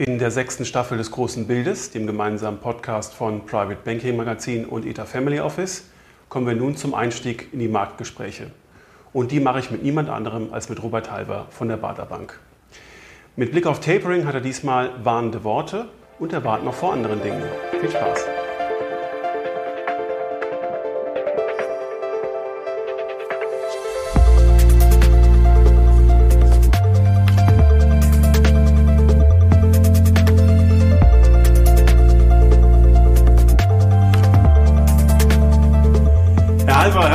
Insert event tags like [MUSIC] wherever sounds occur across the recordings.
In der sechsten Staffel des Großen Bildes, dem gemeinsamen Podcast von Private Banking Magazin und ETA Family Office, kommen wir nun zum Einstieg in die Marktgespräche. Und die mache ich mit niemand anderem als mit Robert Halber von der Bader Bank. Mit Blick auf Tapering hat er diesmal warnende Worte und er warnt noch vor anderen Dingen. Viel Spaß!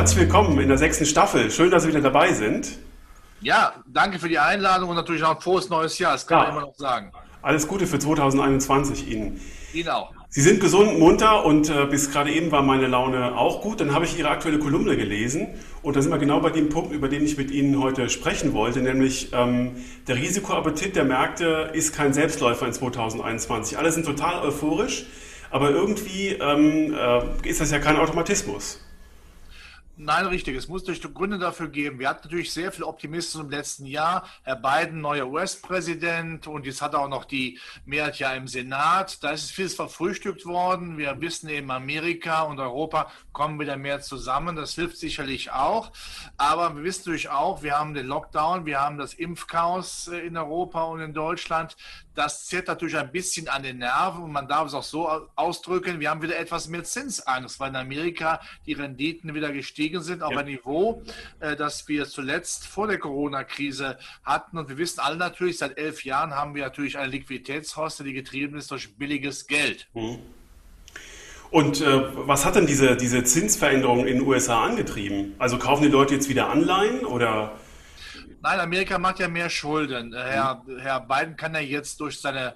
Herzlich willkommen in der sechsten Staffel. Schön, dass Sie wieder dabei sind. Ja, danke für die Einladung und natürlich auch ein frohes neues Jahr. Das kann ja. man immer noch sagen. Alles Gute für 2021 Ihnen. Ihnen auch. Sie sind gesund, munter und äh, bis gerade eben war meine Laune auch gut. Dann habe ich Ihre aktuelle Kolumne gelesen und da sind wir genau bei dem Punkt, über den ich mit Ihnen heute sprechen wollte, nämlich ähm, der Risikoappetit der Märkte ist kein Selbstläufer in 2021. Alle sind total euphorisch, aber irgendwie ähm, äh, ist das ja kein Automatismus. Nein, richtig. Es muss durch Gründe dafür geben. Wir hatten natürlich sehr viel Optimismus im letzten Jahr. Herr Biden, neuer US-Präsident und jetzt hat er auch noch die Mehrheit ja im Senat. Da ist vieles verfrühstückt worden. Wir wissen eben, Amerika und Europa kommen wieder mehr zusammen. Das hilft sicherlich auch. Aber wir wissen natürlich auch, wir haben den Lockdown, wir haben das Impfchaos äh, in Europa und in Deutschland. Das zählt natürlich ein bisschen an den Nerven und man darf es auch so ausdrücken. Wir haben wieder etwas mehr Zinsangst, weil in Amerika die Renditen wieder gestiegen gestiegen sind auf ja. ein Niveau, äh, das wir zuletzt vor der Corona-Krise hatten. Und wir wissen alle natürlich, seit elf Jahren haben wir natürlich eine Liquiditätshoste, die getrieben ist durch billiges Geld. Mhm. Und äh, was hat denn diese, diese Zinsveränderung in den USA angetrieben? Also kaufen die Leute jetzt wieder Anleihen oder? Nein, Amerika macht ja mehr Schulden. Herr, Herr Biden kann ja jetzt durch seine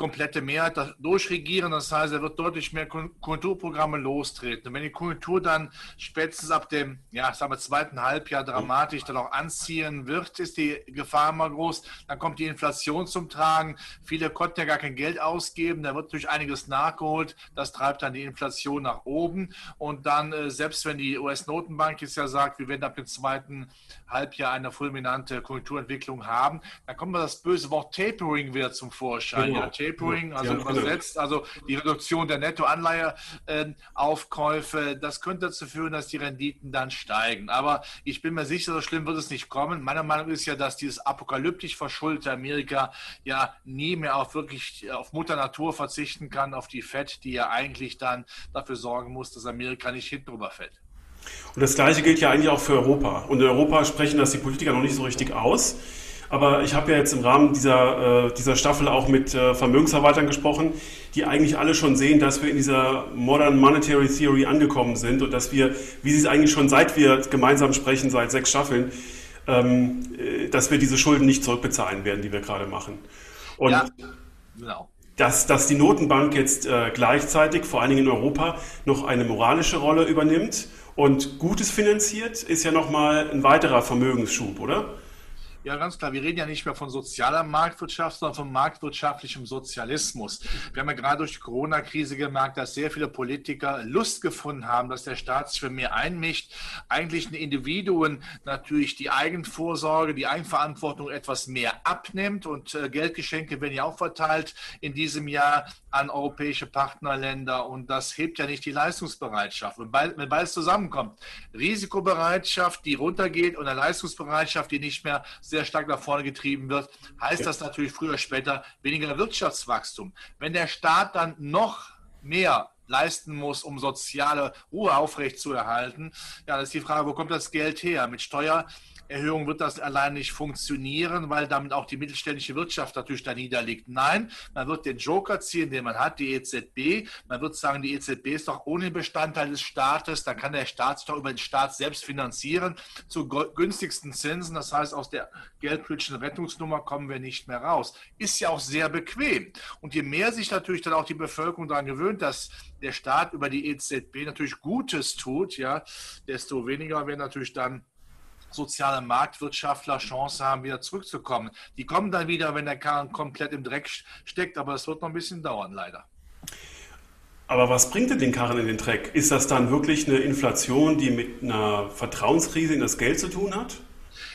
komplette Mehrheit durchregieren. Das heißt, er wird deutlich mehr Konjunkturprogramme lostreten. Und wenn die Konjunktur dann spätestens ab dem, ja, sagen wir, zweiten Halbjahr dramatisch dann auch anziehen wird, ist die Gefahr immer groß. Dann kommt die Inflation zum Tragen. Viele konnten ja gar kein Geld ausgeben. Da wird durch einiges nachgeholt. Das treibt dann die Inflation nach oben. Und dann, äh, selbst wenn die US-Notenbank jetzt ja sagt, wir werden ab dem zweiten Halbjahr eine fulminante Konjunkturentwicklung haben, dann kommt das böse Wort Tapering wieder zum Vorschein. Genau. Ja, Tapering, also ja, übersetzt, also die Reduktion der Nettoanleiheaufkäufe, das könnte dazu führen, dass die Renditen dann steigen. Aber ich bin mir sicher, so schlimm wird es nicht kommen. Meine Meinung ist ja, dass dieses apokalyptisch verschuldete Amerika ja nie mehr auf wirklich auf Mutter Natur verzichten kann, auf die FED, die ja eigentlich dann dafür sorgen muss, dass Amerika nicht hinten drüber fällt. Und das Gleiche gilt ja eigentlich auch für Europa. Und in Europa sprechen das die Politiker noch nicht so richtig aus. Aber ich habe ja jetzt im Rahmen dieser, äh, dieser Staffel auch mit äh, Vermögensverwaltern gesprochen, die eigentlich alle schon sehen, dass wir in dieser Modern Monetary Theory angekommen sind und dass wir, wie sie es eigentlich schon seit wir gemeinsam sprechen, seit sechs Staffeln, ähm, äh, dass wir diese Schulden nicht zurückbezahlen werden, die wir gerade machen. Und ja, genau. Dass, dass die Notenbank jetzt äh, gleichzeitig, vor allen Dingen in Europa, noch eine moralische Rolle übernimmt und Gutes finanziert, ist ja nochmal ein weiterer Vermögensschub, oder? Ja, ganz klar. Wir reden ja nicht mehr von sozialer Marktwirtschaft, sondern von marktwirtschaftlichem Sozialismus. Wir haben ja gerade durch die Corona-Krise gemerkt, dass sehr viele Politiker Lust gefunden haben, dass der Staat sich für mehr einmischt. Eigentlich den Individuen natürlich die Eigenvorsorge, die Eigenverantwortung etwas mehr abnimmt und äh, Geldgeschenke werden ja auch verteilt in diesem Jahr an europäische Partnerländer und das hebt ja nicht die Leistungsbereitschaft. Und wenn beides zusammenkommt, Risikobereitschaft, die runtergeht und eine Leistungsbereitschaft, die nicht mehr sehr stark nach vorne getrieben wird, heißt das natürlich früher oder später weniger Wirtschaftswachstum. Wenn der Staat dann noch mehr leisten muss, um soziale Ruhe aufrechtzuerhalten, ja, das ist die Frage, wo kommt das Geld her? Mit Steuer Erhöhung wird das allein nicht funktionieren, weil damit auch die mittelständische Wirtschaft natürlich da niederliegt. Nein, man wird den Joker ziehen, den man hat, die EZB. Man wird sagen, die EZB ist doch ohne Bestandteil des Staates. Da kann der Staat sich doch über den Staat selbst finanzieren zu günstigsten Zinsen. Das heißt, aus der geldpolitischen Rettungsnummer kommen wir nicht mehr raus. Ist ja auch sehr bequem. Und je mehr sich natürlich dann auch die Bevölkerung daran gewöhnt, dass der Staat über die EZB natürlich Gutes tut, ja, desto weniger werden natürlich dann soziale Marktwirtschaftler Chance haben, wieder zurückzukommen. Die kommen dann wieder, wenn der Karren komplett im Dreck steckt, aber es wird noch ein bisschen dauern, leider. Aber was bringt denn den Karren in den Dreck? Ist das dann wirklich eine Inflation, die mit einer Vertrauenskrise in das Geld zu tun hat?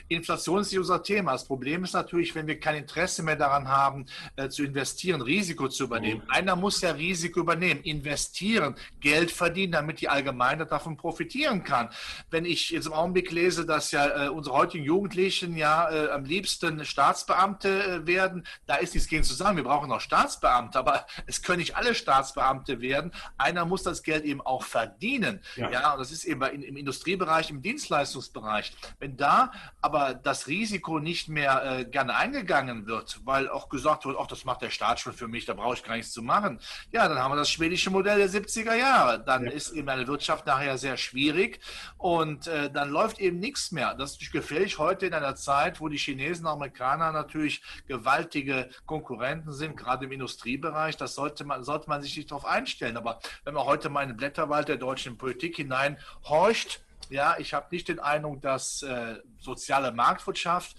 Inflation ist unser Thema. Das Problem ist natürlich, wenn wir kein Interesse mehr daran haben, äh, zu investieren, Risiko zu übernehmen. Mhm. Einer muss ja Risiko übernehmen, investieren, Geld verdienen, damit die Allgemeinheit davon profitieren kann. Wenn ich jetzt im Augenblick lese, dass ja äh, unsere heutigen Jugendlichen ja äh, am liebsten Staatsbeamte äh, werden, da ist nichts gegen zu sagen. Wir brauchen noch Staatsbeamte, aber [LAUGHS] es können nicht alle Staatsbeamte werden. Einer muss das Geld eben auch verdienen. Ja, ja und das ist eben im, im Industriebereich, im Dienstleistungsbereich. Wenn da aber das Risiko nicht mehr äh, gerne eingegangen wird, weil auch gesagt wird, ach, das macht der Staat schon für mich, da brauche ich gar nichts zu machen. Ja, dann haben wir das schwedische Modell der 70er Jahre. Dann ja. ist eben eine Wirtschaft nachher sehr schwierig und äh, dann läuft eben nichts mehr. Das ist gefährlich heute in einer Zeit, wo die Chinesen und Amerikaner natürlich gewaltige Konkurrenten sind, gerade im Industriebereich. Das sollte man, sollte man sich nicht darauf einstellen. Aber wenn man heute mal in den Blätterwald der deutschen Politik hineinhorcht, ja, ich habe nicht den Eindruck, dass äh, soziale Marktwirtschaft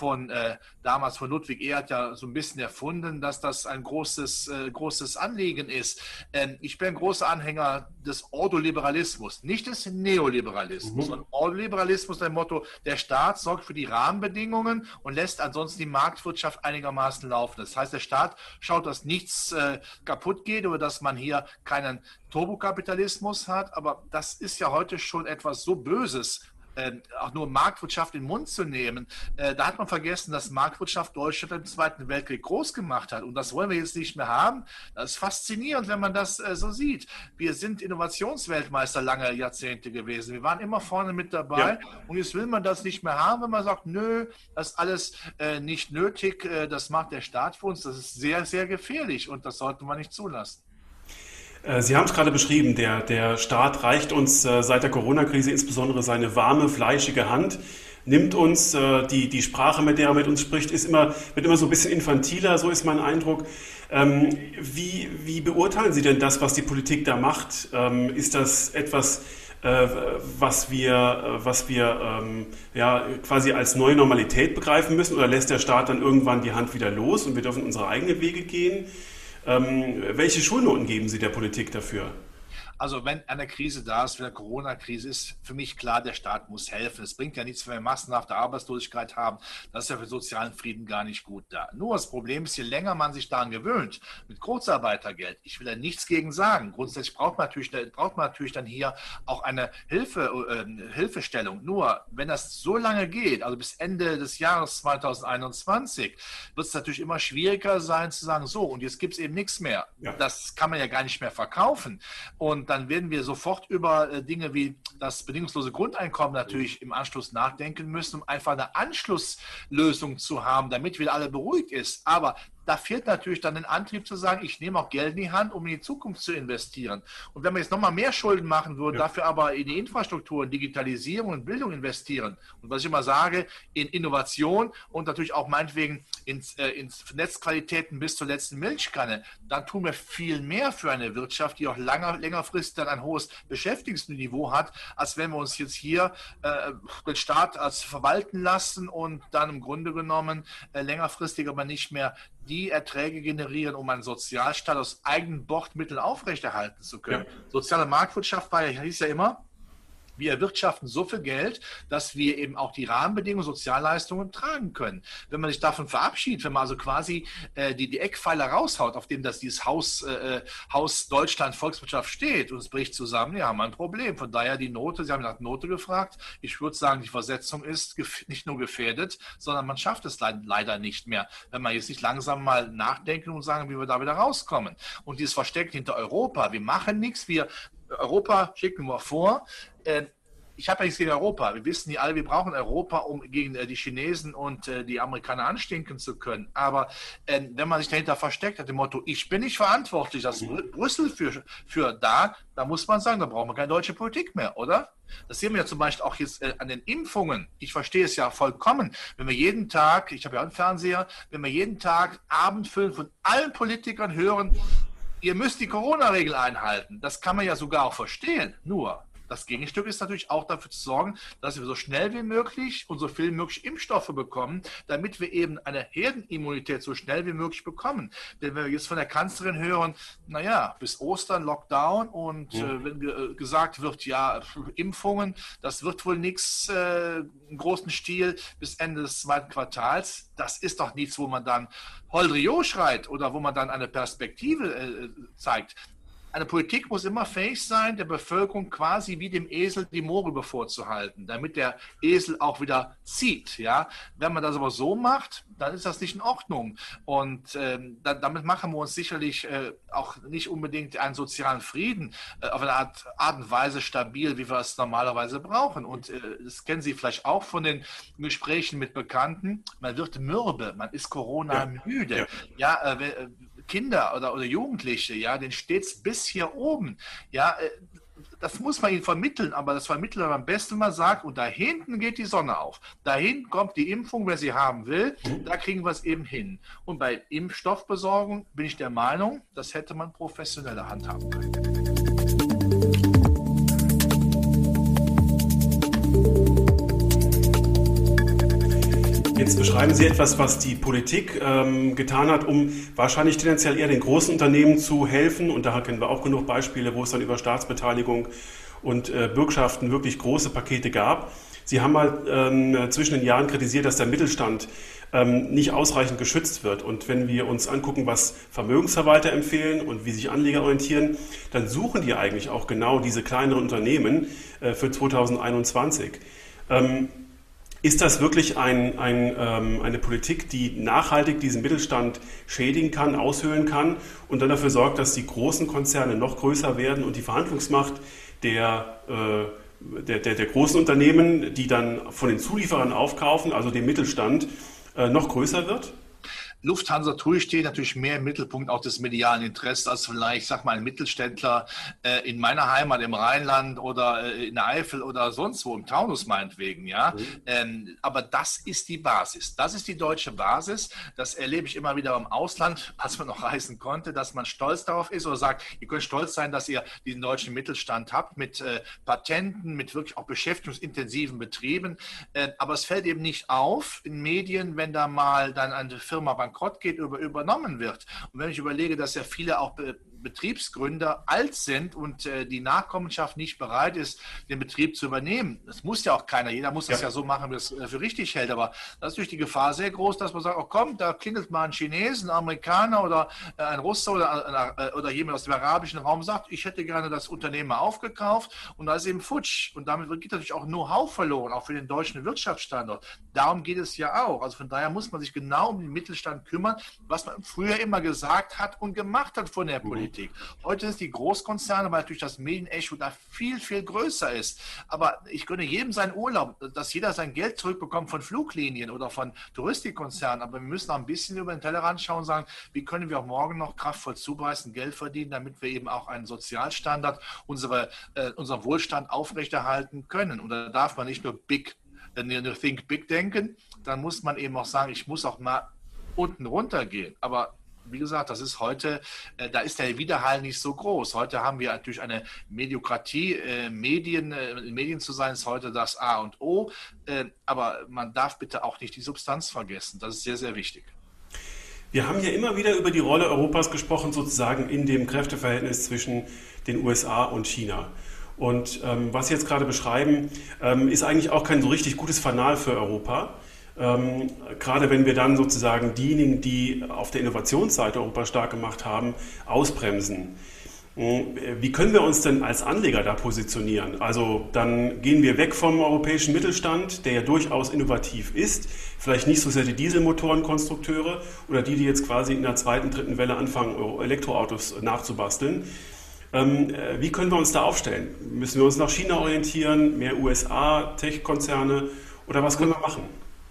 von äh, damals von Ludwig Erhard ja so ein bisschen erfunden, dass das ein großes, äh, großes Anliegen ist. Ähm, ich bin ein großer Anhänger des Ordoliberalismus, nicht des Neoliberalismus. Mhm. Und Ordoliberalismus ist ein Motto, der Staat sorgt für die Rahmenbedingungen und lässt ansonsten die Marktwirtschaft einigermaßen laufen. Das heißt, der Staat schaut, dass nichts äh, kaputt geht oder dass man hier keinen Turbokapitalismus hat. Aber das ist ja heute schon etwas so Böses, äh, auch nur Marktwirtschaft in den Mund zu nehmen, äh, da hat man vergessen, dass Marktwirtschaft Deutschland im Zweiten Weltkrieg groß gemacht hat. Und das wollen wir jetzt nicht mehr haben. Das ist faszinierend, wenn man das äh, so sieht. Wir sind Innovationsweltmeister lange Jahrzehnte gewesen. Wir waren immer vorne mit dabei. Ja. Und jetzt will man das nicht mehr haben, wenn man sagt, nö, das ist alles äh, nicht nötig, äh, das macht der Staat für uns. Das ist sehr, sehr gefährlich und das sollte man nicht zulassen. Äh, Sie haben es gerade beschrieben, der, der Staat reicht uns äh, seit der Corona-Krise insbesondere seine warme, fleischige Hand, nimmt uns äh, die, die Sprache, mit der er mit uns spricht, ist immer, wird immer so ein bisschen infantiler, so ist mein Eindruck. Ähm, wie, wie beurteilen Sie denn das, was die Politik da macht? Ähm, ist das etwas, was wir, was wir ähm, ja, quasi als neue Normalität begreifen müssen oder lässt der Staat dann irgendwann die Hand wieder los und wir dürfen unsere eigenen Wege gehen? Ähm, welche Schulnoten geben Sie der Politik dafür? Also wenn eine Krise da ist, wenn eine Corona-Krise ist, für mich klar, der Staat muss helfen. Es bringt ja nichts, wenn wir massenhafte Arbeitslosigkeit haben. Das ist ja für sozialen Frieden gar nicht gut da. Nur das Problem ist, je länger man sich daran gewöhnt, mit Kurzarbeitergeld, ich will da nichts gegen sagen. Grundsätzlich braucht man natürlich, braucht man natürlich dann hier auch eine Hilfe, äh, Hilfestellung. Nur, wenn das so lange geht, also bis Ende des Jahres 2021, wird es natürlich immer schwieriger sein zu sagen, so, und jetzt gibt es eben nichts mehr. Ja. Das kann man ja gar nicht mehr verkaufen. Und dann werden wir sofort über äh, Dinge wie das bedingungslose Grundeinkommen natürlich im Anschluss nachdenken müssen, um einfach eine Anschlusslösung zu haben, damit wieder alle beruhigt ist. Aber da fehlt natürlich dann den Antrieb zu sagen, ich nehme auch Geld in die Hand, um in die Zukunft zu investieren. Und wenn wir jetzt nochmal mehr Schulden machen würden, ja. dafür aber in die Infrastruktur, in Digitalisierung und Bildung investieren und was ich immer sage, in Innovation und natürlich auch meinetwegen ins, äh, ins Netzqualitäten bis zur letzten Milchkanne, dann tun wir viel mehr für eine Wirtschaft, die auch langer, längerfristig dann ein hohes Beschäftigungsniveau hat, als wenn wir uns jetzt hier äh, den Staat als verwalten lassen und dann im Grunde genommen äh, längerfristig aber nicht mehr die Erträge generieren, um einen Sozialstaat aus eigenen Bordmitteln aufrechterhalten zu können. Ja. Soziale Marktwirtschaft war, hieß ja immer, wir erwirtschaften so viel Geld, dass wir eben auch die Rahmenbedingungen, Sozialleistungen tragen können. Wenn man sich davon verabschiedet, wenn man also quasi äh, die, die Eckpfeiler raushaut, auf dem das dieses Haus, äh, äh, Haus Deutschland Volkswirtschaft steht und es bricht zusammen, ja, haben wir ein Problem. Von daher die Note, Sie haben nach Note gefragt. Ich würde sagen, die Versetzung ist nicht nur gefährdet, sondern man schafft es leider nicht mehr, wenn man jetzt nicht langsam mal nachdenken und sagen, wie wir da wieder rauskommen. Und dieses Versteckt hinter Europa, wir machen nichts, wir Europa schicken wir vor. Äh, ich habe ja nichts gegen Europa. Wir wissen ja alle, wir brauchen Europa, um gegen äh, die Chinesen und äh, die Amerikaner anstinken zu können. Aber wenn man sich dahinter versteckt hat, dem Motto, ich bin nicht verantwortlich, dass mhm. Brüssel für, für da, da muss man sagen, da brauchen wir keine deutsche Politik mehr, oder? Das sehen wir ja zum Beispiel auch jetzt an den Impfungen. Ich verstehe es ja vollkommen. Wenn wir jeden Tag, ich habe ja einen Fernseher, wenn wir jeden Tag Abendfilm von allen Politikern hören, ihr müsst die Corona-Regel einhalten. Das kann man ja sogar auch verstehen. Nur, Das Gegenstück ist natürlich auch dafür zu sorgen, dass wir so schnell wie möglich und so viel wie möglich Impfstoffe bekommen, damit wir eben eine Herdenimmunität so schnell wie möglich bekommen. Denn wenn wir jetzt von der Kanzlerin hören, naja, bis Ostern Lockdown und ja. äh, wenn ge äh, gesagt wird, ja, Impfungen, das wird wohl nichts äh, im großen Stil bis Ende des zweiten Quartals, das ist doch nichts, wo man dann Holdrio schreit oder wo man dann eine Perspektive äh, zeigt. Eine Politik muss immer fähig sein, der Bevölkerung quasi wie dem Esel die Moore vorzuhalten, damit der Esel auch wieder zieht. Ja? Wenn man das aber so macht, dann ist das nicht in Ordnung. Und ähm, da, damit machen wir uns sicherlich äh, auch nicht unbedingt einen sozialen Frieden äh, auf eine Art, Art und Weise stabil, wie wir es normalerweise brauchen. Und äh, das kennen Sie vielleicht auch von den Gesprächen mit Bekannten. Man wird mürbe, man ist Corona müde. Ja, ja äh, Kinder oder, oder Jugendliche, ja, den steht es bis hier oben. Ja, äh, das muss man ihnen vermitteln, aber das vermittelt man am besten, wenn man sagt, und da hinten geht die Sonne auf. Dahin kommt die Impfung, wer sie haben will, mhm. da kriegen wir es eben hin. Und bei Impfstoffbesorgung bin ich der Meinung, das hätte man professioneller handhaben können. Jetzt beschreiben Sie etwas, was die Politik ähm, getan hat, um wahrscheinlich tendenziell eher den großen Unternehmen zu helfen. Und da kennen wir auch genug Beispiele, wo es dann über Staatsbeteiligung und äh, Bürgschaften wirklich große Pakete gab. Sie haben mal ähm, zwischen den Jahren kritisiert, dass der Mittelstand ähm, nicht ausreichend geschützt wird. Und wenn wir uns angucken, was Vermögensverwalter empfehlen und wie sich Anleger orientieren, dann suchen die eigentlich auch genau diese kleineren Unternehmen äh, für 2021. Ähm, ist das wirklich ein, ein, ähm, eine Politik, die nachhaltig diesen Mittelstand schädigen kann, aushöhlen kann und dann dafür sorgt, dass die großen Konzerne noch größer werden und die Verhandlungsmacht der, äh, der, der, der, großen Unternehmen, die dann von den Zulieferern aufkaufen, also dem Mittelstand, äh, noch größer wird? Lufthansa TUI steht natürlich mehr im Mittelpunkt auch des medialen Interesses als vielleicht, sag mal, ein Mittelständler äh, in meiner Heimat im Rheinland oder äh, in der Eifel oder sonst wo, im Taunus meinetwegen, ja. Mhm. Ähm, aber das ist die Basis. Das ist die deutsche Basis. Das erlebe ich immer wieder im Ausland, als man noch reisen konnte, dass man stolz darauf ist oder sagt, ihr könnt stolz sein, dass ihr diesen deutschen Mittelstand habt mit äh, Patenten, mit wirklich auch beschäftigungsintensiven Betrieben. Äh, aber es fällt eben nicht auf in Medien, wenn da mal dann eine Firma beim bankrott geht, über, übernommen wird. Und wenn ich überlege, dass ja viele auch Betriebsgründer alt sind und äh, die Nachkommenschaft nicht bereit ist, den Betrieb zu übernehmen. Das muss ja auch keiner. Jeder muss das ja, ja so machen, wie es äh, für richtig hält. Aber da ist natürlich die Gefahr sehr groß, dass man sagt, oh komm, da klingelt mal ein Chinesen, ein Amerikaner oder äh, ein Russe oder, äh, oder jemand aus dem arabischen Raum sagt, ich hätte gerne das Unternehmen aufgekauft und da ist eben futsch. Und damit geht natürlich auch Know-how verloren, auch für den deutschen Wirtschaftsstandort. Darum geht es ja auch. Also von daher muss man sich genau um den Mittelstand kümmern, was man früher immer gesagt hat und gemacht hat von der mhm. Politik. Politik. Heute sind die Großkonzerne, weil natürlich das Medienecho da viel, viel größer ist. Aber ich gönne jedem seinen Urlaub, dass jeder sein Geld zurückbekommt von Fluglinien oder von Touristikkonzernen. Aber wir müssen auch ein bisschen über den Tellerrand schauen und sagen, wie können wir auch morgen noch kraftvoll zubeißen, Geld verdienen, damit wir eben auch einen Sozialstandard, unsere, äh, unseren Wohlstand aufrechterhalten können. Und da darf man nicht nur big, äh, think big denken, dann muss man eben auch sagen, ich muss auch mal unten runter gehen. Aber wie gesagt, das ist heute, äh, da ist der Widerhall nicht so groß. Heute haben wir natürlich eine Mediokratie. Äh, Medien, äh, Medien zu sein, ist heute das A und O. Aber man darf bitte auch nicht die Substanz vergessen. Das ist sehr, sehr wichtig. Wir haben hier immer wieder über die Rolle Europas gesprochen, sozusagen in dem Kräfteverhältnis zwischen den USA und China. Und ähm, was Sie jetzt gerade beschreiben, ähm, ist eigentlich auch kein so richtig gutes Fanal für Europa. Ähm, gerade wenn wir dann sozusagen diejenigen, die auf der Innovationsseite Europa stark gemacht haben, ausbremsen. Hm, wie können wir uns denn als Anleger da positionieren? Also dann gehen wir weg vom europäischen Mittelstand, der ja durchaus innovativ ist, vielleicht nicht so sehr die Dieselmotorenkonstrukteure oder die, die jetzt quasi in der zweiten, dritten Welle anfangen, Elektroautos nachzubasteln. Ähm, äh, wie können wir uns da aufstellen? Müssen wir uns nach China orientieren, mehr USA, Tech-Konzerne oder was können wir machen?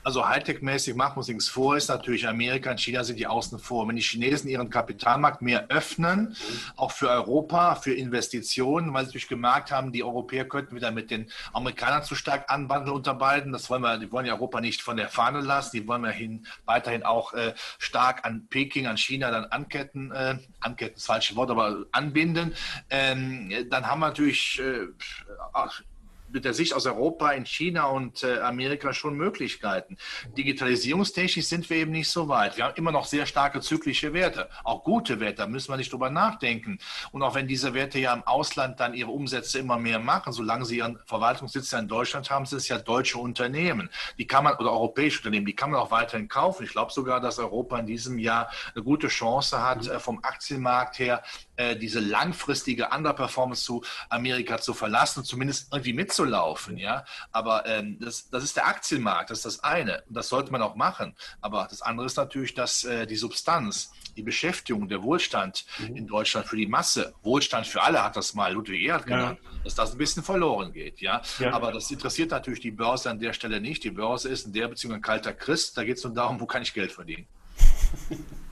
Also Hightech-mäßig machen wir uns nichts vor, ist natürlich Amerika und China sind die außen vor. Wenn die Chinesen ihren Kapitalmarkt mehr öffnen, auch für Europa, für Investitionen, weil sie natürlich gemerkt haben, die Europäer könnten wieder mit den Amerikanern zu stark anwandeln unter beiden. Das wollen wir, die wollen ja Europa nicht von der Fahne lassen, die wollen wir hin, weiterhin auch äh, stark an Peking, an China dann anketten, äh, anketten ist das falsche Wort, aber anbinden. Ähm, dann haben wir natürlich äh, mit der Sicht aus Europa in China und äh, Amerika schon Möglichkeiten. Digitalisierungstechnisch sind wir eben nicht so weit. Wir haben immer noch sehr starke zyklische Werte, auch gute Werte, da müssen wir nicht drüber nachdenken. Und auch wenn diese Werte ja im Ausland dann ihre Umsätze immer mehr machen, solange sie ihren Verwaltungssitz ja in Deutschland haben, sind es ja deutsche Unternehmen. Die kann man, oder europäische Unternehmen, die kann man auch weiterhin kaufen. Ich glaube sogar, dass Europa in diesem Jahr eine gute Chance hat, mhm. äh, vom Aktienmarkt her äh, diese langfristige Underperformance zu Amerika zu verlassen, zumindest irgendwie mitzulaufen. Ja? Aber ähm, das, das ist der Aktienmarkt, das ist das eine. Und das sollte man auch machen. Aber das andere ist natürlich, dass äh, die Substanz, die Beschäftigung, der Wohlstand mhm. in Deutschland für die Masse, Wohlstand für alle hat das mal Ludwig Erhard genannt, ja. dass das ein bisschen verloren geht. Ja? ja? Aber das interessiert natürlich die Börse an der Stelle nicht. Die Börse ist in der Beziehung ein kalter Christ. Da geht es nur darum, wo kann ich Geld verdienen. [LAUGHS]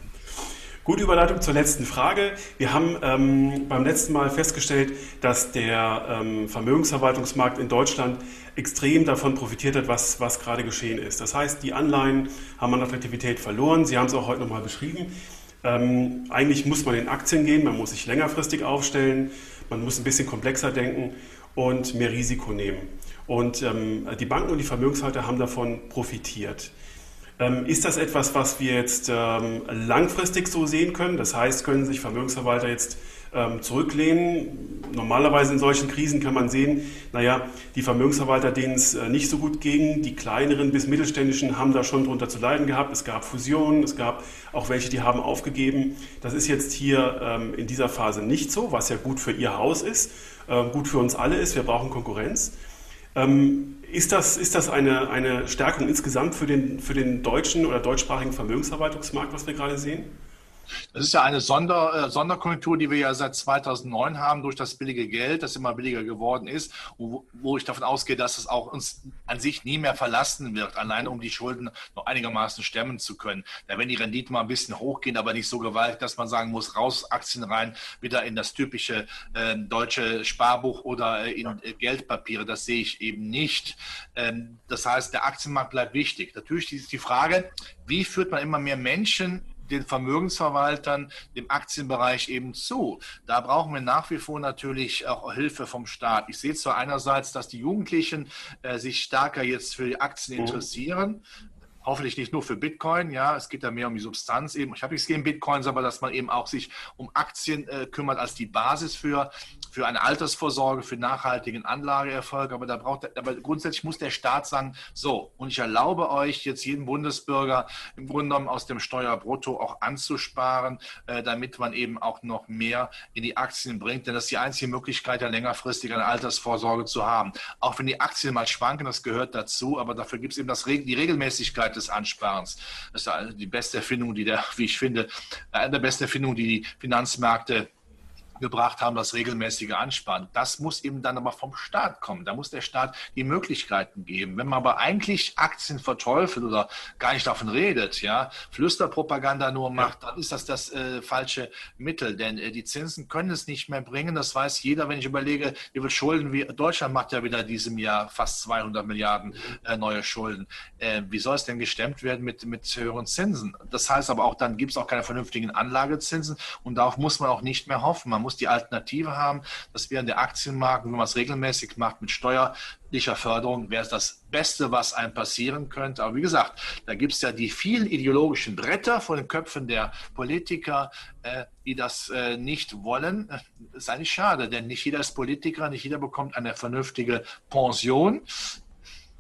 Gute Überleitung zur letzten Frage. Wir haben ähm, beim letzten Mal festgestellt, dass der ähm, Vermögensverwaltungsmarkt in Deutschland extrem davon profitiert hat, was, was gerade geschehen ist. Das heißt, die Anleihen haben an Attraktivität verloren. Sie haben es auch heute nochmal beschrieben. Ähm, eigentlich muss man in Aktien gehen, man muss sich längerfristig aufstellen, man muss ein bisschen komplexer denken und mehr Risiko nehmen. Und ähm, die Banken und die Vermögenshalter haben davon profitiert. Ähm, ist das etwas, was wir jetzt ähm, langfristig so sehen können? Das heißt, können sich Vermögensverwalter jetzt ähm, zurücklehnen? Normalerweise in solchen Krisen kann man sehen, naja, die Vermögensverwalter, denen es äh, nicht so gut ging, die kleineren bis mittelständischen haben da schon drunter zu leiden gehabt. Es gab Fusionen, es gab auch welche, die haben aufgegeben. Das ist jetzt hier in dieser Phase nicht so, was ja gut für Ihr Haus ist, gut für uns alle ist. Wir brauchen Konkurrenz. Ist das, ist das eine, eine Stärkung insgesamt für den, für den deutschen oder deutschsprachigen Vermögensverwaltungsmarkt, was wir gerade sehen? Das ist ja eine Sonder, äh, Sonderkonjunktur, die wir ja seit 2009 haben durch das billige Geld, das immer billiger geworden ist, wo, wo ich davon ausgehe, dass es auch uns an sich nie mehr verlassen wird, allein um die Schulden noch einigermaßen stemmen zu können. Da werden die Renditen mal ein bisschen hochgehen, aber nicht so gewaltig, dass man sagen muss, raus Aktien rein, wieder in das typische äh, deutsche Sparbuch oder äh, in äh, Geldpapiere. Das sehe ich eben nicht. Ähm, das heißt, der Aktienmarkt bleibt wichtig. Natürlich ist die Frage, wie führt man immer mehr Menschen den Vermögensverwaltern, dem Aktienbereich eben zu. Da brauchen wir nach wie vor natürlich auch Hilfe vom Staat. Ich sehe zwar einerseits, dass die Jugendlichen äh, sich stärker jetzt für die Aktien mhm. interessieren, hoffentlich nicht nur für Bitcoin, ja, es geht da mehr um die Substanz eben. Ich habe nichts gegen Bitcoins, aber dass man eben auch sich um Aktien äh, kümmert als die Basis für, für eine Altersvorsorge, für nachhaltigen Anlageerfolg. Aber da braucht, aber grundsätzlich muss der Staat sagen, so, und ich erlaube euch jetzt jeden Bundesbürger im Grunde genommen aus dem Steuerbrutto auch anzusparen, äh, damit man eben auch noch mehr in die Aktien bringt. Denn das ist die einzige Möglichkeit, ja längerfristig eine Altersvorsorge zu haben. Auch wenn die Aktien mal schwanken, das gehört dazu, aber dafür gibt es eben das, die Regelmäßigkeit des Ansparens. Das ist die beste Erfindung, die der, wie ich finde, eine der besten Erfindungen, die die Finanzmärkte gebracht haben, das regelmäßige Ansparen. Das muss eben dann aber vom Staat kommen. Da muss der Staat die Möglichkeiten geben. Wenn man aber eigentlich Aktien verteufelt oder gar nicht davon redet, ja, Flüsterpropaganda nur macht, dann ist das das äh, falsche Mittel. Denn äh, die Zinsen können es nicht mehr bringen. Das weiß jeder, wenn ich überlege, wie viel Schulden wie Deutschland macht ja wieder diesem Jahr fast 200 Milliarden äh, neue Schulden. Äh, wie soll es denn gestemmt werden mit, mit höheren Zinsen? Das heißt aber auch, dann gibt es auch keine vernünftigen Anlagezinsen und darauf muss man auch nicht mehr hoffen. Man muss die Alternative haben. Das wäre der Aktienmarkt. wenn man es regelmäßig macht mit steuerlicher Förderung, wäre es das Beste, was einem passieren könnte. Aber wie gesagt, da gibt es ja die vielen ideologischen Bretter vor den Köpfen der Politiker, äh, die das äh, nicht wollen. Das ist eigentlich schade, denn nicht jeder ist Politiker, nicht jeder bekommt eine vernünftige Pension.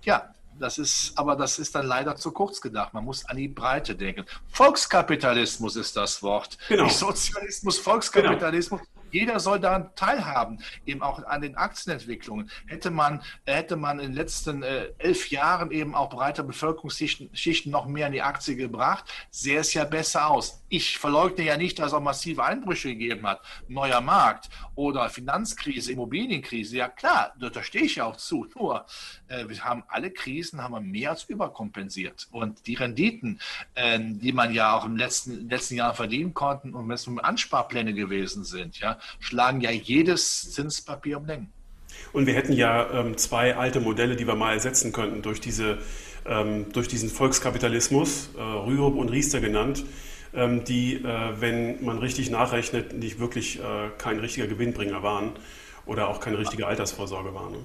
Ja, das ist, aber das ist dann leider zu kurz gedacht. Man muss an die Breite denken. Volkskapitalismus ist das Wort. Genau. Nicht Sozialismus, Volkskapitalismus. Genau. Jeder soll daran teilhaben, eben auch an den Aktienentwicklungen. Hätte man, hätte man in den letzten äh, elf Jahren eben auch breite Bevölkerungsschichten noch mehr in die Aktie gebracht, sähe es ja besser aus. Ich verleugne ja nicht, dass es auch massive Einbrüche gegeben hat. Neuer Markt oder Finanzkrise, Immobilienkrise. Ja klar, da stehe ich ja auch zu. Nur, äh, wir haben alle Krisen haben wir mehr als überkompensiert. Und die Renditen, äh, die man ja auch im letzten, letzten Jahr verdienen konnten und wenn es um Ansparpläne gewesen sind, ja, schlagen ja jedes Zinspapier um Längen. Und wir hätten ja ähm, zwei alte Modelle, die wir mal ersetzen könnten durch, diese, ähm, durch diesen Volkskapitalismus, äh, Rürup und Riester genannt, ähm, die, äh, wenn man richtig nachrechnet, nicht wirklich äh, kein richtiger Gewinnbringer waren oder auch keine richtige Altersvorsorge waren.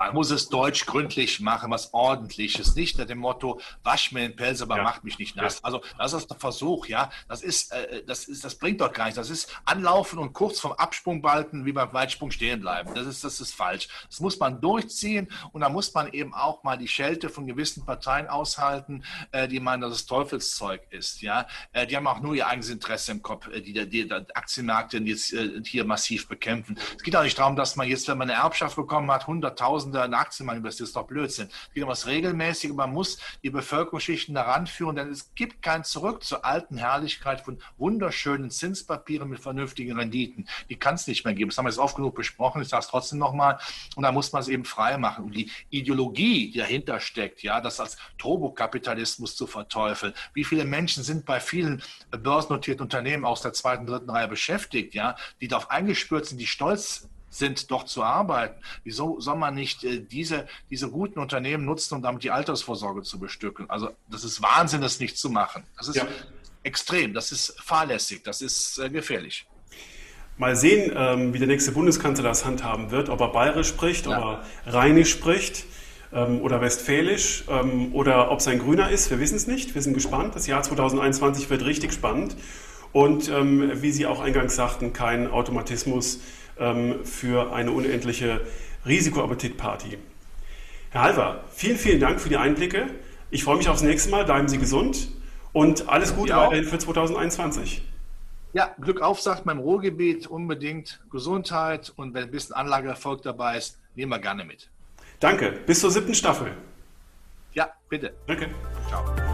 Man muss es deutsch gründlich machen, was ordentliches, nicht nach dem Motto, wasch mir den Pelz, aber ja. macht mich nicht nass. Also das ist der Versuch, ja. Das ist, äh, das ist, das bringt doch gar nichts. Das ist anlaufen und kurz vom Absprungbalken wie beim Weitsprung stehen bleiben. Das ist, das ist falsch. Das muss man durchziehen und da muss man eben auch mal die Schelte von gewissen Parteien aushalten, äh, die meinen, dass es Teufelszeug ist, ja. Äh, die haben auch nur ihr eigenes Interesse im Kopf, äh, die, die, die Aktienmärkte jetzt äh, hier massiv bekämpfen. Es geht auch nicht darum, dass man jetzt, wenn man eine Erbschaft bekommen hat, 100.000 Tausende in Aktien investiert, ist doch Blödsinn. Es geht um was Regelmäßige. Man muss die Bevölkerungsschichten daran führen, denn es gibt kein Zurück zur alten Herrlichkeit von wunderschönen Zinspapieren mit vernünftigen Renditen. Die kann es nicht mehr geben. Das haben wir jetzt oft genug besprochen. Ich sage es trotzdem nochmal. Und da muss man es eben frei machen. Und die Ideologie, die dahinter steckt, ja, das als Turbokapitalismus zu verteufeln. Wie viele Menschen sind bei vielen börsennotierten Unternehmen aus der zweiten, dritten Reihe beschäftigt, ja, die darauf eingespürt sind, die stolz sind, doch zu arbeiten. Wieso soll man nicht äh, diese, diese guten Unternehmen nutzen, um damit die Altersvorsorge zu bestücken? Also das ist Wahnsinn, das nicht zu machen. Das ist ja. extrem, das ist fahrlässig, das ist äh, gefährlich. Mal sehen, ähm, wie der nächste Bundeskanzler das handhaben wird, ob er bayerisch spricht, ja. ob er rheinisch spricht ähm, oder westfälisch ähm, oder ob es ein Grüner ist. Wir wissen es nicht. Wir sind gespannt. Das Jahr 2021 wird richtig spannend. Und ähm, wie Sie auch eingangs sagten, kein Automatismus ähm, für eine unendliche Risikoappetitparty. Herr Halver, vielen, vielen Dank für die Einblicke. Ich freue mich aufs nächste Mal. Bleiben Sie gesund und alles Gute weiterhin für 2021. Ja, Glück auf, sagt im Ruhrgebiet unbedingt Gesundheit und wenn ein bisschen Anlageerfolg dabei ist, nehmen wir gerne mit. Danke. Bis zur siebten Staffel. Ja, bitte. Danke. Ciao.